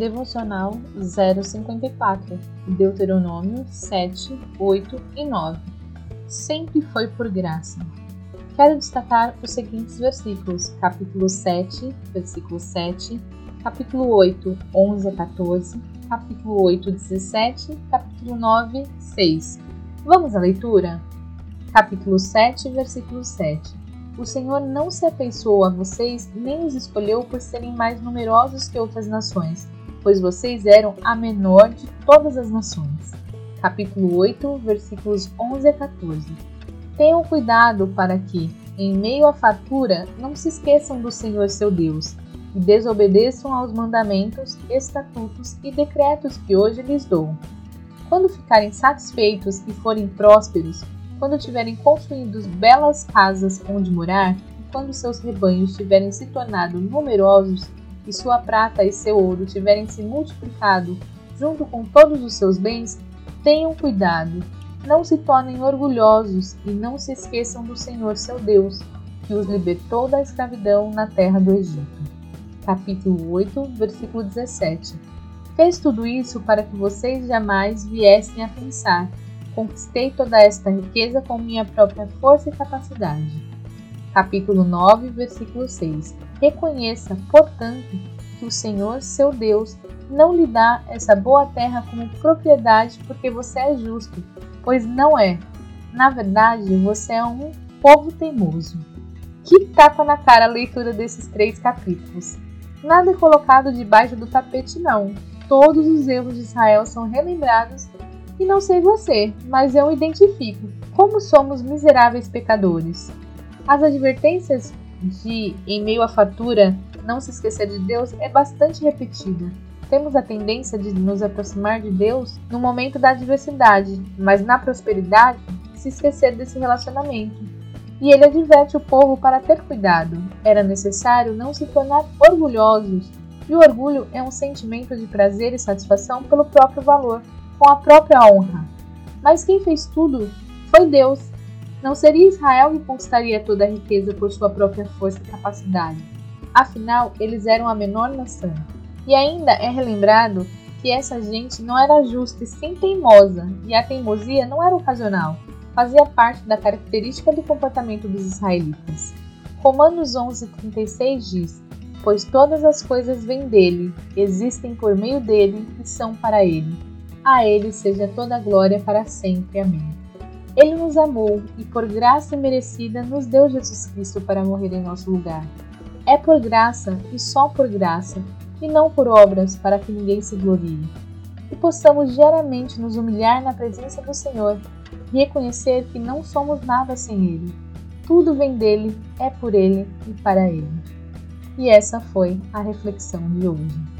Devocional 054, Deuteronômio 7, 8 e 9. Sempre foi por graça. Quero destacar os seguintes versículos: capítulo 7, versículo 7, capítulo 8, 11 a 14, capítulo 8, 17, capítulo 9, 6. Vamos à leitura? Capítulo 7, versículo 7. O Senhor não se afeiçoou a vocês, nem os escolheu por serem mais numerosos que outras nações, pois vocês eram a menor de todas as nações. Capítulo 8, versículos 11 a 14. Tenham cuidado para que, em meio à fartura, não se esqueçam do Senhor seu Deus e desobedeçam aos mandamentos, estatutos e decretos que hoje lhes dou. Quando ficarem satisfeitos e forem prósperos, quando tiverem construído belas casas onde morar, e quando seus rebanhos tiverem se tornado numerosos, e sua prata e seu ouro tiverem se multiplicado junto com todos os seus bens, tenham cuidado, não se tornem orgulhosos e não se esqueçam do Senhor seu Deus, que os libertou da escravidão na terra do Egito capítulo 8, versículo 17. Fez tudo isso para que vocês jamais viessem a pensar: conquistei toda esta riqueza com minha própria força e capacidade. Capítulo 9, versículo 6. Reconheça, portanto, que o Senhor, seu Deus, não lhe dá essa boa terra como propriedade porque você é justo, pois não é. Na verdade, você é um povo teimoso. Que tapa na cara a leitura desses três capítulos. Nada é colocado debaixo do tapete, não. Todos os erros de Israel são relembrados e não sei você, mas eu identifico como somos miseráveis pecadores. As advertências de, em meio à fartura, não se esquecer de Deus é bastante repetida. Temos a tendência de nos aproximar de Deus no momento da adversidade, mas na prosperidade, se esquecer desse relacionamento e ele adverte o povo para ter cuidado. Era necessário não se tornar orgulhosos, e o orgulho é um sentimento de prazer e satisfação pelo próprio valor, com a própria honra. Mas quem fez tudo foi Deus. Não seria Israel que conquistaria toda a riqueza por sua própria força e capacidade. Afinal, eles eram a menor nação. E ainda é relembrado que essa gente não era justa e sim teimosa, e a teimosia não era ocasional, fazia parte da característica do comportamento dos israelitas. Romanos 11:36 diz: Pois todas as coisas vêm dele, existem por meio dele e são para ele. A ele seja toda a glória para sempre. Amém. Ele nos amou e, por graça merecida, nos deu Jesus Cristo para morrer em nosso lugar. É por graça e só por graça, e não por obras, para que ninguém se glorie. E possamos diariamente nos humilhar na presença do Senhor reconhecer que não somos nada sem Ele. Tudo vem dele, é por Ele e para Ele. E essa foi a reflexão de hoje.